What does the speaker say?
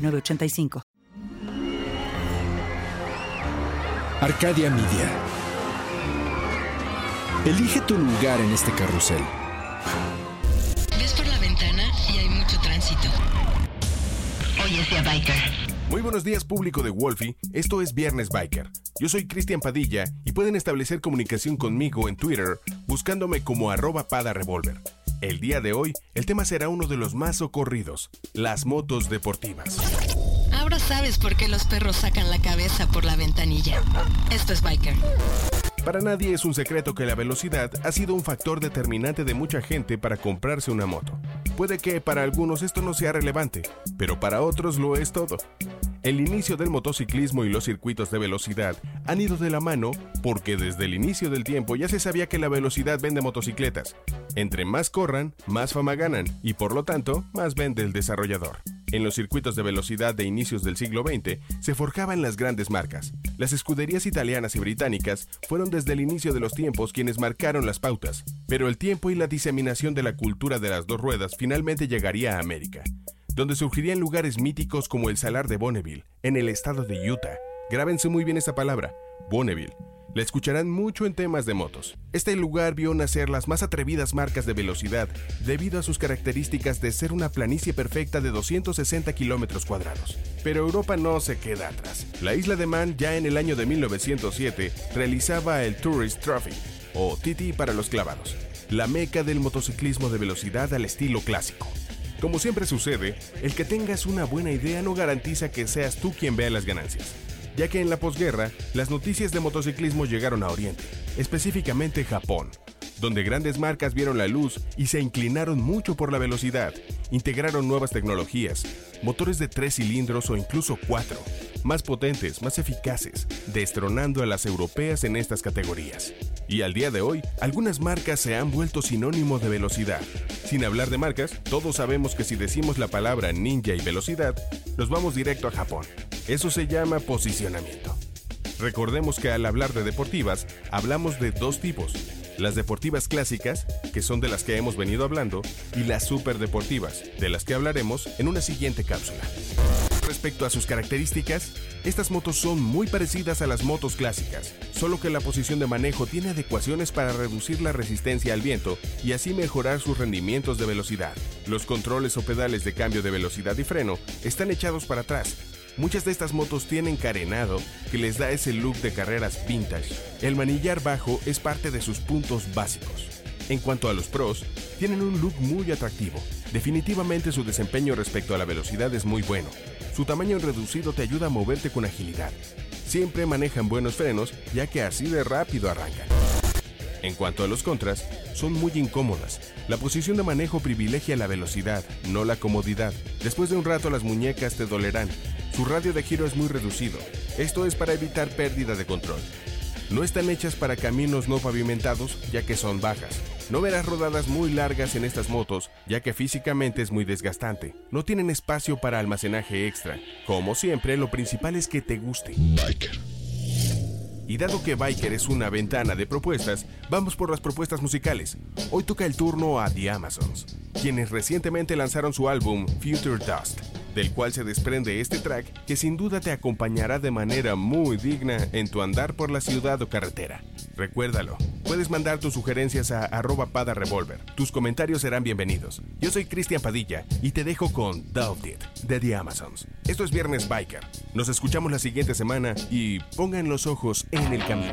985. Arcadia Media. Elige tu lugar en este carrusel. Ves por la ventana y hay mucho tránsito. Hoy es día biker. Muy buenos días público de Wolfie, esto es Viernes Biker. Yo soy Cristian Padilla y pueden establecer comunicación conmigo en Twitter buscándome como arroba pada revolver. El día de hoy, el tema será uno de los más socorridos, las motos deportivas. Ahora sabes por qué los perros sacan la cabeza por la ventanilla. Esto es Biker. Para nadie es un secreto que la velocidad ha sido un factor determinante de mucha gente para comprarse una moto. Puede que para algunos esto no sea relevante, pero para otros lo es todo. El inicio del motociclismo y los circuitos de velocidad han ido de la mano porque desde el inicio del tiempo ya se sabía que la velocidad vende motocicletas. Entre más corran, más fama ganan y por lo tanto más vende el desarrollador. En los circuitos de velocidad de inicios del siglo XX se forjaban las grandes marcas. Las escuderías italianas y británicas fueron desde el inicio de los tiempos quienes marcaron las pautas, pero el tiempo y la diseminación de la cultura de las dos ruedas finalmente llegaría a América donde surgirían lugares míticos como el Salar de Bonneville, en el estado de Utah. Grábense muy bien esa palabra, Bonneville. La escucharán mucho en temas de motos. Este lugar vio nacer las más atrevidas marcas de velocidad debido a sus características de ser una planicie perfecta de 260 kilómetros cuadrados. Pero Europa no se queda atrás. La isla de Man ya en el año de 1907 realizaba el Tourist Trophy, o TT para los clavados, la meca del motociclismo de velocidad al estilo clásico. Como siempre sucede, el que tengas una buena idea no garantiza que seas tú quien vea las ganancias, ya que en la posguerra las noticias de motociclismo llegaron a Oriente, específicamente Japón, donde grandes marcas vieron la luz y se inclinaron mucho por la velocidad, integraron nuevas tecnologías, motores de tres cilindros o incluso cuatro, más potentes, más eficaces, destronando a las europeas en estas categorías. Y al día de hoy, algunas marcas se han vuelto sinónimo de velocidad. Sin hablar de marcas, todos sabemos que si decimos la palabra ninja y velocidad, nos vamos directo a Japón. Eso se llama posicionamiento. Recordemos que al hablar de deportivas, hablamos de dos tipos. Las deportivas clásicas, que son de las que hemos venido hablando, y las superdeportivas, de las que hablaremos en una siguiente cápsula. Respecto a sus características, estas motos son muy parecidas a las motos clásicas, solo que la posición de manejo tiene adecuaciones para reducir la resistencia al viento y así mejorar sus rendimientos de velocidad. Los controles o pedales de cambio de velocidad y freno están echados para atrás. Muchas de estas motos tienen carenado que les da ese look de carreras vintage. El manillar bajo es parte de sus puntos básicos. En cuanto a los pros, tienen un look muy atractivo. Definitivamente su desempeño respecto a la velocidad es muy bueno. Su tamaño reducido te ayuda a moverte con agilidad. Siempre manejan buenos frenos, ya que así de rápido arrancan. En cuanto a los contras, son muy incómodas. La posición de manejo privilegia la velocidad, no la comodidad. Después de un rato las muñecas te dolerán. Su radio de giro es muy reducido. Esto es para evitar pérdida de control. No están hechas para caminos no pavimentados, ya que son bajas. No verás rodadas muy largas en estas motos, ya que físicamente es muy desgastante. No tienen espacio para almacenaje extra. Como siempre, lo principal es que te guste. Biker. Y dado que Biker es una ventana de propuestas, vamos por las propuestas musicales. Hoy toca el turno a The Amazons, quienes recientemente lanzaron su álbum Future Dust del cual se desprende este track que sin duda te acompañará de manera muy digna en tu andar por la ciudad o carretera. Recuérdalo, puedes mandar tus sugerencias a arroba pada revolver. Tus comentarios serán bienvenidos. Yo soy Cristian Padilla y te dejo con Doubt It de The Amazons. Esto es Viernes Biker. Nos escuchamos la siguiente semana y pongan los ojos en el camino.